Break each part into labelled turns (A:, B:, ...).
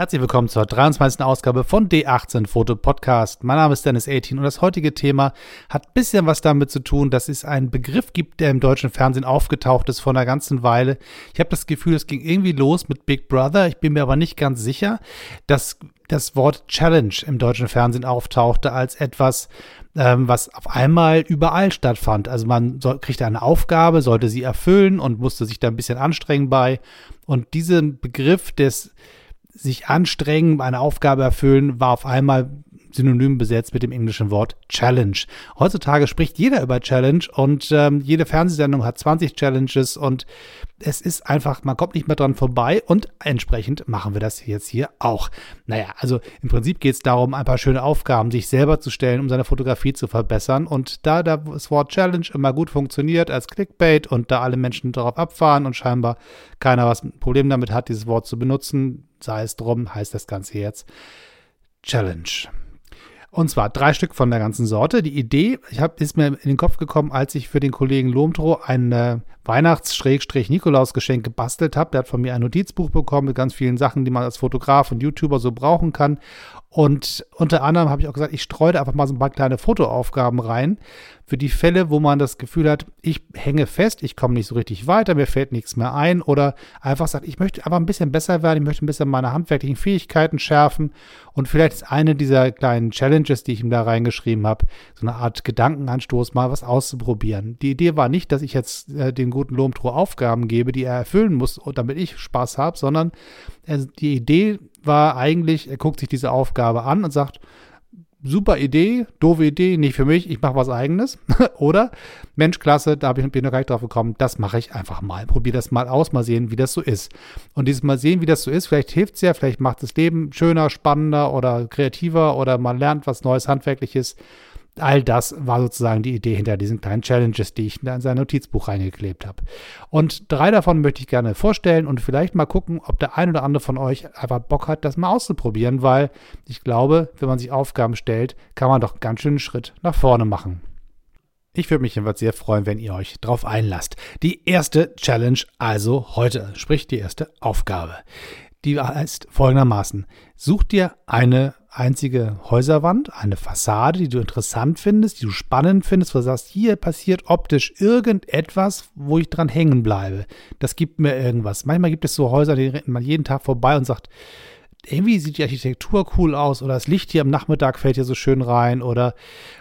A: Herzlich willkommen zur 23. Ausgabe von D18 Foto Podcast. Mein Name ist Dennis 18 und das heutige Thema hat ein bisschen was damit zu tun, dass es einen Begriff gibt, der im deutschen Fernsehen aufgetaucht ist vor einer ganzen Weile. Ich habe das Gefühl, es ging irgendwie los mit Big Brother. Ich bin mir aber nicht ganz sicher, dass das Wort Challenge im deutschen Fernsehen auftauchte als etwas, ähm, was auf einmal überall stattfand. Also man soll, kriegte eine Aufgabe, sollte sie erfüllen und musste sich da ein bisschen anstrengen bei. Und diesen Begriff des sich anstrengen, eine Aufgabe erfüllen, war auf einmal synonym besetzt mit dem englischen Wort Challenge. Heutzutage spricht jeder über Challenge und ähm, jede Fernsehsendung hat 20 Challenges und es ist einfach, man kommt nicht mehr dran vorbei und entsprechend machen wir das jetzt hier auch. Naja, also im Prinzip geht es darum, ein paar schöne Aufgaben sich selber zu stellen, um seine Fotografie zu verbessern. Und da das Wort Challenge immer gut funktioniert als Clickbait und da alle Menschen darauf abfahren und scheinbar keiner was ein Problem damit hat, dieses Wort zu benutzen, sei es drum, heißt das Ganze jetzt Challenge. Und zwar drei Stück von der ganzen Sorte. Die Idee ich hab, ist mir in den Kopf gekommen, als ich für den Kollegen Lomtro ein Weihnachts-Nikolaus-Geschenk gebastelt habe. Der hat von mir ein Notizbuch bekommen mit ganz vielen Sachen, die man als Fotograf und YouTuber so brauchen kann. Und unter anderem habe ich auch gesagt, ich streue da einfach mal so ein paar kleine Fotoaufgaben rein für die Fälle, wo man das Gefühl hat, ich hänge fest, ich komme nicht so richtig weiter, mir fällt nichts mehr ein oder einfach sagt, ich möchte einfach ein bisschen besser werden, ich möchte ein bisschen meine handwerklichen Fähigkeiten schärfen und vielleicht ist eine dieser kleinen Challenges, die ich ihm da reingeschrieben habe, so eine Art Gedankenanstoß, mal was auszuprobieren. Die Idee war nicht, dass ich jetzt äh, den guten Lomtro Aufgaben gebe, die er erfüllen muss, damit ich Spaß habe, sondern äh, die Idee war eigentlich, er guckt sich diese Aufgabe an und sagt, super Idee, doofe Idee, nicht für mich, ich mache was eigenes. Oder, Mensch, klasse, da bin ich noch gar nicht drauf gekommen, das mache ich einfach mal. Probiere das mal aus, mal sehen, wie das so ist. Und dieses Mal sehen, wie das so ist, vielleicht hilft es ja, vielleicht macht das Leben schöner, spannender oder kreativer oder man lernt was Neues, Handwerkliches all das war sozusagen die Idee hinter diesen kleinen Challenges, die ich in sein Notizbuch reingeklebt habe. Und drei davon möchte ich gerne vorstellen und vielleicht mal gucken, ob der ein oder andere von euch einfach Bock hat, das mal auszuprobieren, weil ich glaube, wenn man sich Aufgaben stellt, kann man doch einen ganz schönen Schritt nach vorne machen. Ich würde mich jedenfalls sehr freuen, wenn ihr euch darauf einlasst. Die erste Challenge also heute, sprich die erste Aufgabe. Die heißt folgendermaßen. Such dir eine einzige Häuserwand, eine Fassade, die du interessant findest, die du spannend findest, wo du sagst, hier passiert optisch irgendetwas, wo ich dran hängen bleibe. Das gibt mir irgendwas. Manchmal gibt es so Häuser, die rennt man jeden Tag vorbei und sagt, irgendwie sieht die Architektur cool aus oder das Licht hier am Nachmittag fällt hier so schön rein oder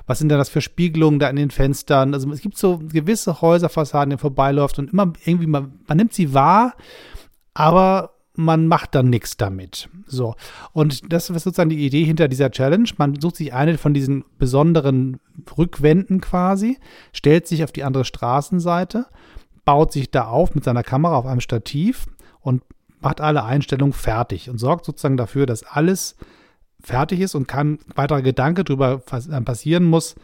A: was sind denn das für Spiegelungen da in den Fenstern? Also es gibt so gewisse Häuserfassaden, die vorbeiläuft und immer irgendwie, man, man nimmt sie wahr, aber man macht dann nichts damit. So. Und das ist sozusagen die Idee hinter dieser Challenge. Man sucht sich eine von diesen besonderen Rückwänden quasi, stellt sich auf die andere Straßenseite, baut sich da auf mit seiner Kamera auf einem Stativ und macht alle Einstellungen fertig und sorgt sozusagen dafür, dass alles fertig ist und kein weiterer Gedanke darüber passieren muss,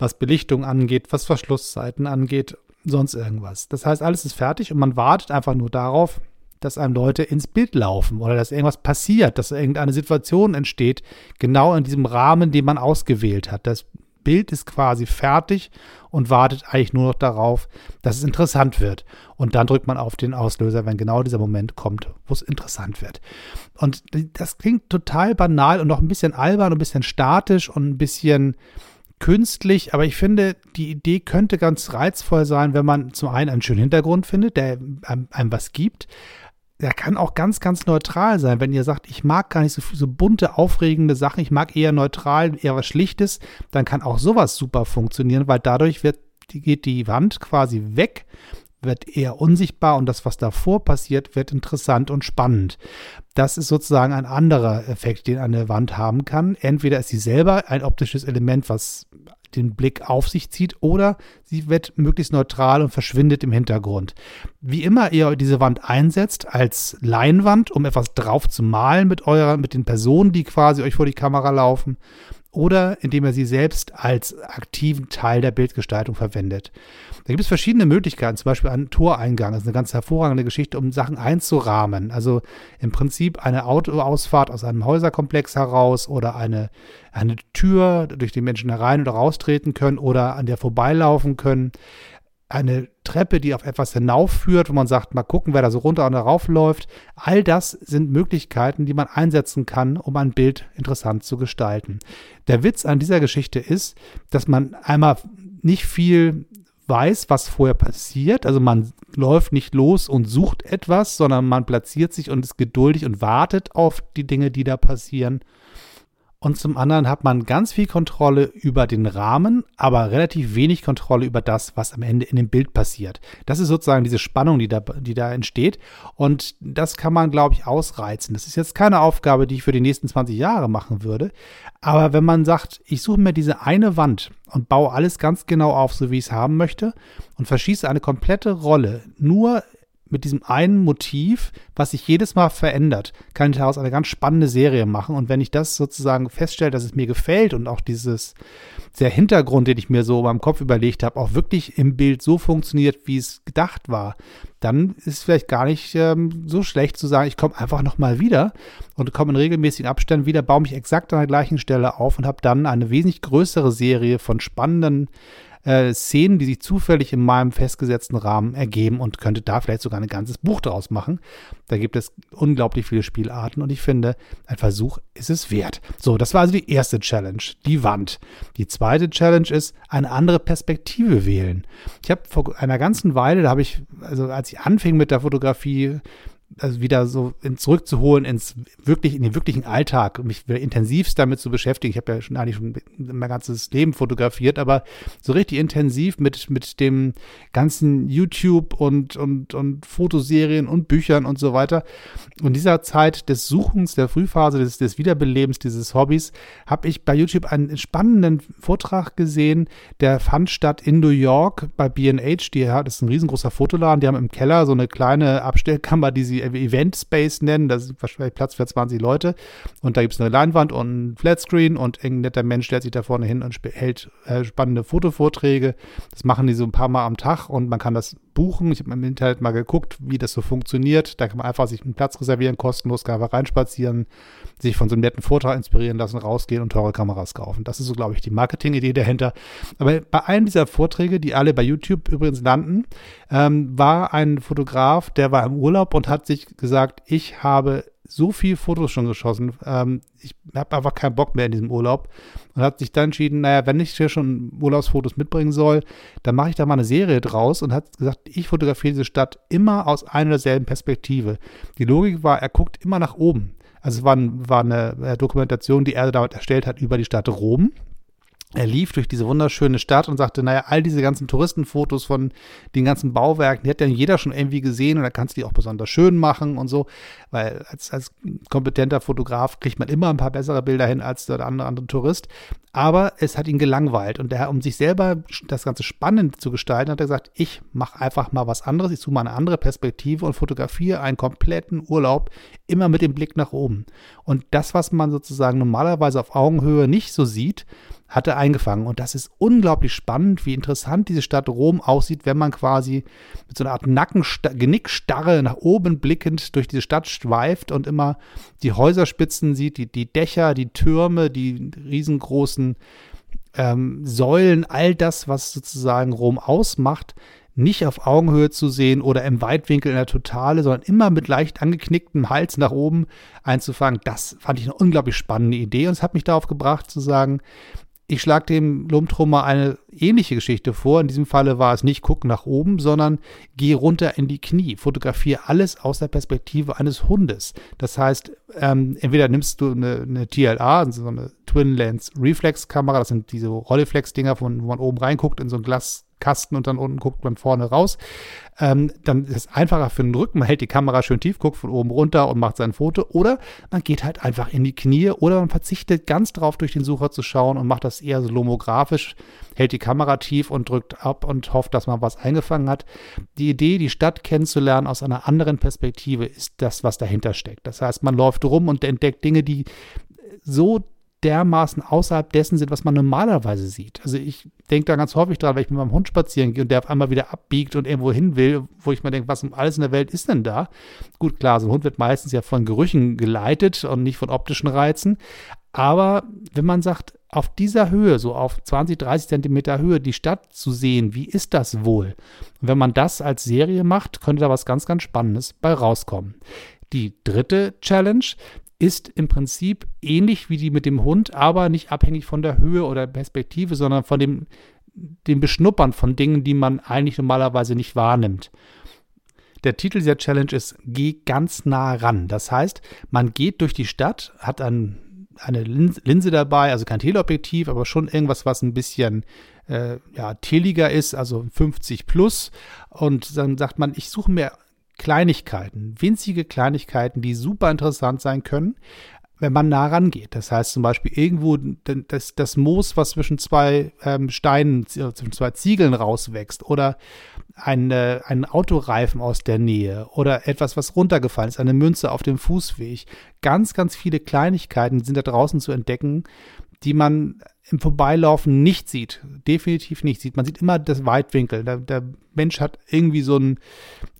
A: was Belichtung angeht, was Verschlusszeiten angeht, sonst irgendwas. Das heißt, alles ist fertig und man wartet einfach nur darauf, dass einem Leute ins Bild laufen oder dass irgendwas passiert, dass irgendeine Situation entsteht, genau in diesem Rahmen, den man ausgewählt hat. Das Bild ist quasi fertig und wartet eigentlich nur noch darauf, dass es interessant wird. Und dann drückt man auf den Auslöser, wenn genau dieser Moment kommt, wo es interessant wird. Und das klingt total banal und noch ein bisschen albern und ein bisschen statisch und ein bisschen künstlich, aber ich finde, die Idee könnte ganz reizvoll sein, wenn man zum einen einen schönen Hintergrund findet, der einem, einem was gibt, der kann auch ganz, ganz neutral sein. Wenn ihr sagt, ich mag gar nicht so so bunte, aufregende Sachen, ich mag eher neutral, eher was Schlichtes, dann kann auch sowas super funktionieren, weil dadurch wird, geht die Wand quasi weg, wird eher unsichtbar und das, was davor passiert, wird interessant und spannend. Das ist sozusagen ein anderer Effekt, den eine Wand haben kann. Entweder ist sie selber ein optisches Element, was den Blick auf sich zieht oder sie wird möglichst neutral und verschwindet im Hintergrund. Wie immer ihr diese Wand einsetzt als Leinwand, um etwas drauf zu malen mit eurer, mit den Personen, die quasi euch vor die Kamera laufen, oder indem er sie selbst als aktiven Teil der Bildgestaltung verwendet. Da gibt es verschiedene Möglichkeiten, zum Beispiel ein Toreingang. Das ist eine ganz hervorragende Geschichte, um Sachen einzurahmen. Also im Prinzip eine Autoausfahrt aus einem Häuserkomplex heraus oder eine, eine Tür, durch die Menschen herein oder raustreten können oder an der vorbeilaufen können. Eine Treppe, die auf etwas hinaufführt, wo man sagt, mal gucken, wer da so runter und darauf läuft. All das sind Möglichkeiten, die man einsetzen kann, um ein Bild interessant zu gestalten. Der Witz an dieser Geschichte ist, dass man einmal nicht viel weiß, was vorher passiert. Also man läuft nicht los und sucht etwas, sondern man platziert sich und ist geduldig und wartet auf die Dinge, die da passieren. Und zum anderen hat man ganz viel Kontrolle über den Rahmen, aber relativ wenig Kontrolle über das, was am Ende in dem Bild passiert. Das ist sozusagen diese Spannung, die da, die da entsteht. Und das kann man, glaube ich, ausreizen. Das ist jetzt keine Aufgabe, die ich für die nächsten 20 Jahre machen würde. Aber wenn man sagt, ich suche mir diese eine Wand und baue alles ganz genau auf, so wie ich es haben möchte, und verschieße eine komplette Rolle nur mit diesem einen Motiv, was sich jedes Mal verändert, kann ich daraus eine ganz spannende Serie machen. Und wenn ich das sozusagen feststelle, dass es mir gefällt und auch dieses, der Hintergrund, den ich mir so beim Kopf überlegt habe, auch wirklich im Bild so funktioniert, wie es gedacht war, dann ist es vielleicht gar nicht ähm, so schlecht zu sagen, ich komme einfach nochmal wieder und komme in regelmäßigen Abständen wieder, baue mich exakt an der gleichen Stelle auf und habe dann eine wesentlich größere Serie von spannenden äh, Szenen, die sich zufällig in meinem festgesetzten Rahmen ergeben und könnte da vielleicht sogar ein ganzes Buch draus machen. Da gibt es unglaublich viele Spielarten und ich finde, ein Versuch ist es wert. So, das war also die erste Challenge, die Wand. Die zweite Challenge ist, eine andere Perspektive wählen. Ich habe vor einer ganzen Weile, da habe ich, also als ich anfing mit der Fotografie, also wieder so in, zurückzuholen ins wirklich, in den wirklichen Alltag, mich intensivst damit zu beschäftigen. Ich habe ja schon eigentlich schon mein ganzes Leben fotografiert, aber so richtig intensiv mit, mit dem ganzen YouTube und, und, und Fotoserien und Büchern und so weiter. Und dieser Zeit des Suchens, der Frühphase, des, des Wiederbelebens dieses Hobbys, habe ich bei YouTube einen spannenden Vortrag gesehen, der fand statt in New York bei B&H, die, das ist ein riesengroßer Fotoladen, die haben im Keller so eine kleine Abstellkammer, die sie Event Space nennen. Das ist wahrscheinlich Platz für 20 Leute. Und da gibt es eine Leinwand und ein Flatscreen und ein netter Mensch stellt sich da vorne hin und hält äh, spannende Fotovorträge. Das machen die so ein paar Mal am Tag und man kann das buchen. Ich habe im Internet mal geguckt, wie das so funktioniert. Da kann man einfach sich einen Platz reservieren, kostenlos, einfach reinspazieren, sich von so einem netten Vortrag inspirieren lassen, rausgehen und teure Kameras kaufen. Das ist so, glaube ich, die Marketingidee dahinter. Aber bei einem dieser Vorträge, die alle bei YouTube übrigens landen, ähm, war ein Fotograf, der war im Urlaub und hat sich gesagt, ich habe so viel Fotos schon geschossen. Ähm, ich habe einfach keinen Bock mehr in diesem Urlaub und hat sich dann entschieden, naja, wenn ich hier schon Urlaubsfotos mitbringen soll, dann mache ich da mal eine Serie draus und hat gesagt, ich fotografiere diese Stadt immer aus einer derselben Perspektive. Die Logik war, er guckt immer nach oben. Also es war, war eine äh, Dokumentation, die er damit erstellt hat über die Stadt Rom er lief durch diese wunderschöne Stadt und sagte, naja, all diese ganzen Touristenfotos von den ganzen Bauwerken, die hat ja jeder schon irgendwie gesehen und da kannst du die auch besonders schön machen und so, weil als, als kompetenter Fotograf kriegt man immer ein paar bessere Bilder hin als der andere, andere Tourist. Aber es hat ihn gelangweilt und er, um sich selber das Ganze spannend zu gestalten, hat er gesagt, ich mache einfach mal was anderes, ich suche mal eine andere Perspektive und fotografiere einen kompletten Urlaub immer mit dem Blick nach oben. Und das, was man sozusagen normalerweise auf Augenhöhe nicht so sieht, hat er eingefangen. Und das ist unglaublich spannend, wie interessant diese Stadt Rom aussieht, wenn man quasi mit so einer Art Nacken, Genickstarre nach oben blickend durch diese Stadt schweift und immer die Häuserspitzen sieht, die, die Dächer, die Türme, die riesengroßen ähm, Säulen, all das, was sozusagen Rom ausmacht, nicht auf Augenhöhe zu sehen oder im Weitwinkel in der Totale, sondern immer mit leicht angeknicktem Hals nach oben einzufangen. Das fand ich eine unglaublich spannende Idee und es hat mich darauf gebracht zu sagen, ich schlage dem Lumtrummer eine ähnliche Geschichte vor. In diesem Falle war es nicht gucken nach oben, sondern geh runter in die Knie. Fotografiere alles aus der Perspektive eines Hundes. Das heißt, ähm, entweder nimmst du eine, eine TLA, also so eine Twin Lens Reflex Kamera, das sind diese Rolleflex-Dinger, wo man oben reinguckt in so ein Glas Kasten und dann unten guckt man vorne raus. Ähm, dann ist es einfacher für den Rücken. Man hält die Kamera schön tief, guckt von oben runter und macht sein Foto. Oder man geht halt einfach in die Knie oder man verzichtet ganz drauf, durch den Sucher zu schauen und macht das eher so lomografisch, hält die Kamera tief und drückt ab und hofft, dass man was eingefangen hat. Die Idee, die Stadt kennenzulernen aus einer anderen Perspektive, ist das, was dahinter steckt. Das heißt, man läuft rum und entdeckt Dinge, die so dermaßen außerhalb dessen sind, was man normalerweise sieht. Also ich denke da ganz häufig dran, wenn ich mit meinem Hund spazieren gehe und der auf einmal wieder abbiegt und irgendwo hin will, wo ich mir denke, was um alles in der Welt ist denn da? Gut, klar, so ein Hund wird meistens ja von Gerüchen geleitet und nicht von optischen Reizen. Aber wenn man sagt, auf dieser Höhe, so auf 20, 30 Zentimeter Höhe, die Stadt zu sehen, wie ist das wohl? Und wenn man das als Serie macht, könnte da was ganz, ganz Spannendes bei rauskommen. Die dritte Challenge ist im Prinzip ähnlich wie die mit dem Hund, aber nicht abhängig von der Höhe oder Perspektive, sondern von dem, dem Beschnuppern von Dingen, die man eigentlich normalerweise nicht wahrnimmt. Der Titel dieser Challenge ist Geh ganz nah ran. Das heißt, man geht durch die Stadt, hat ein, eine Linse dabei, also kein Teleobjektiv, aber schon irgendwas, was ein bisschen äh, ja, teliger ist, also 50 plus. Und dann sagt man, ich suche mir Kleinigkeiten, winzige Kleinigkeiten, die super interessant sein können, wenn man nah rangeht. Das heißt zum Beispiel irgendwo das, das Moos, was zwischen zwei ähm, Steinen, äh, zwischen zwei Ziegeln rauswächst oder ein, äh, ein Autoreifen aus der Nähe oder etwas, was runtergefallen ist, eine Münze auf dem Fußweg. Ganz, ganz viele Kleinigkeiten sind da draußen zu entdecken, die man im Vorbeilaufen nicht sieht. Definitiv nicht sieht. Man sieht immer das Weitwinkel. Der, der Mensch hat irgendwie so einen,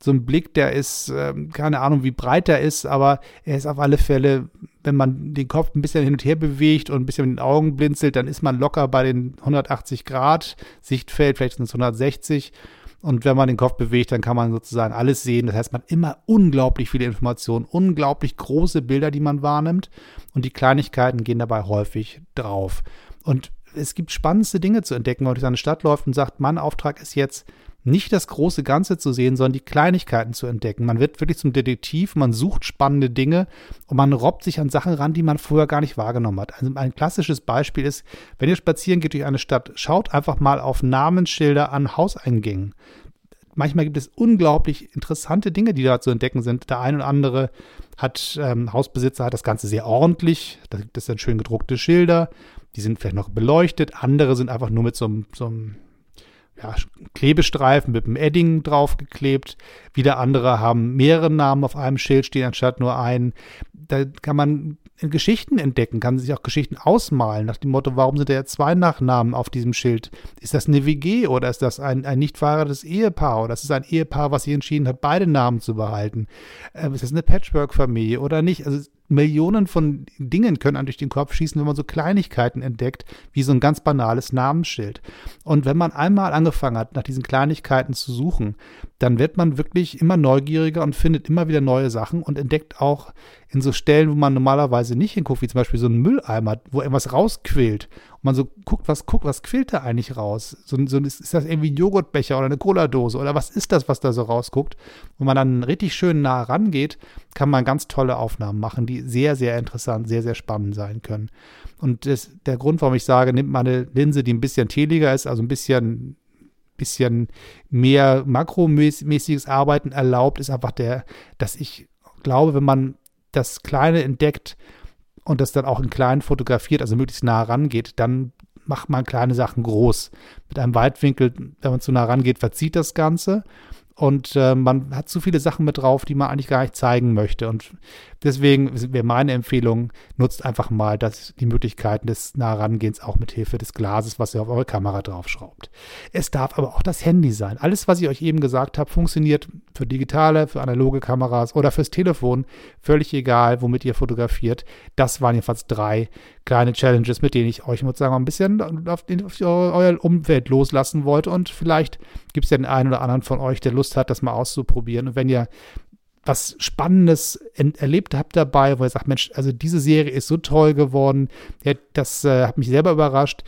A: so einen Blick, der ist, äh, keine Ahnung, wie breit er ist, aber er ist auf alle Fälle, wenn man den Kopf ein bisschen hin und her bewegt und ein bisschen mit den Augen blinzelt, dann ist man locker bei den 180 Grad Sichtfeld, vielleicht sind es 160. Und wenn man den Kopf bewegt, dann kann man sozusagen alles sehen. Das heißt, man hat immer unglaublich viele Informationen, unglaublich große Bilder, die man wahrnimmt. Und die Kleinigkeiten gehen dabei häufig drauf. Und es gibt spannendste Dinge zu entdecken, wenn man durch eine Stadt läuft und sagt, mein Auftrag ist jetzt, nicht das große Ganze zu sehen, sondern die Kleinigkeiten zu entdecken. Man wird wirklich zum Detektiv, man sucht spannende Dinge und man robbt sich an Sachen ran, die man vorher gar nicht wahrgenommen hat. Also ein klassisches Beispiel ist, wenn ihr spazieren geht durch eine Stadt, schaut einfach mal auf Namensschilder an Hauseingängen. Manchmal gibt es unglaublich interessante Dinge, die da zu entdecken sind. Der eine oder andere hat, ähm, Hausbesitzer hat das Ganze sehr ordentlich. Da gibt es dann schön gedruckte Schilder die sind vielleicht noch beleuchtet, andere sind einfach nur mit so einem, so einem ja, Klebestreifen mit einem Edding draufgeklebt. Wieder andere haben mehrere Namen auf einem Schild stehen, anstatt nur einen. Da kann man Geschichten entdecken, kann sich auch Geschichten ausmalen, nach dem Motto, warum sind da jetzt zwei Nachnamen auf diesem Schild? Ist das eine WG oder ist das ein, ein nicht verheiratetes Ehepaar oder ist es ein Ehepaar, was sich entschieden hat, beide Namen zu behalten? Äh, ist das eine Patchwork-Familie oder nicht? Also Millionen von Dingen können einem durch den Kopf schießen, wenn man so Kleinigkeiten entdeckt, wie so ein ganz banales Namensschild. Und wenn man einmal angefangen hat, nach diesen Kleinigkeiten zu suchen, dann wird man wirklich immer neugieriger und findet immer wieder neue Sachen und entdeckt auch in so Stellen, wo man normalerweise nicht hinguckt, wie zum Beispiel so ein Mülleimer, wo irgendwas rausquillt. Und man so guckt, was guckt, was quillt da eigentlich raus? So, so ist, das irgendwie ein Joghurtbecher oder eine Cola-Dose oder was ist das, was da so rausguckt? Wenn man dann richtig schön nah rangeht, kann man ganz tolle Aufnahmen machen, die sehr, sehr interessant, sehr, sehr spannend sein können. Und das, der Grund, warum ich sage, nimmt man eine Linse, die ein bisschen teliger ist, also ein bisschen bisschen mehr makromäßiges Arbeiten erlaubt, ist einfach der, dass ich glaube, wenn man das Kleine entdeckt und das dann auch in klein fotografiert, also möglichst nah rangeht, dann macht man kleine Sachen groß. Mit einem Weitwinkel, wenn man zu nah rangeht, verzieht das Ganze und äh, man hat zu viele Sachen mit drauf, die man eigentlich gar nicht zeigen möchte. Und deswegen wäre meine Empfehlung, nutzt einfach mal das, die Möglichkeiten des Nahrangehens auch mit Hilfe des Glases, was ihr auf eure Kamera draufschraubt. Es darf aber auch das Handy sein. Alles, was ich euch eben gesagt habe, funktioniert für digitale, für analoge Kameras oder fürs Telefon. Völlig egal, womit ihr fotografiert. Das waren jedenfalls drei kleine Challenges, mit denen ich euch sozusagen ein bisschen auf, den, auf euer Umfeld loslassen wollte. Und vielleicht gibt es ja den einen oder anderen von euch, der Lust hat, das mal auszuprobieren. Und wenn ihr was Spannendes erlebt habt dabei, wo ihr sagt, Mensch, also diese Serie ist so toll geworden, ja, das äh, hat mich selber überrascht,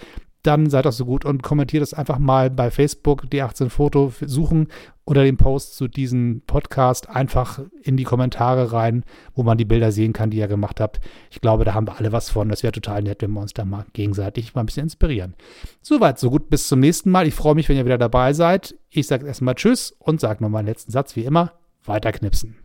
A: dann seid doch so gut und kommentiert das einfach mal bei Facebook, die 18 Foto suchen oder den Post zu diesem Podcast einfach in die Kommentare rein, wo man die Bilder sehen kann, die ihr gemacht habt. Ich glaube, da haben wir alle was von. Das wäre total nett, wenn wir uns da mal gegenseitig mal ein bisschen inspirieren. Soweit, so gut, bis zum nächsten Mal. Ich freue mich, wenn ihr wieder dabei seid. Ich sage erstmal Tschüss und sage nochmal einen letzten Satz, wie immer, weiter knipsen.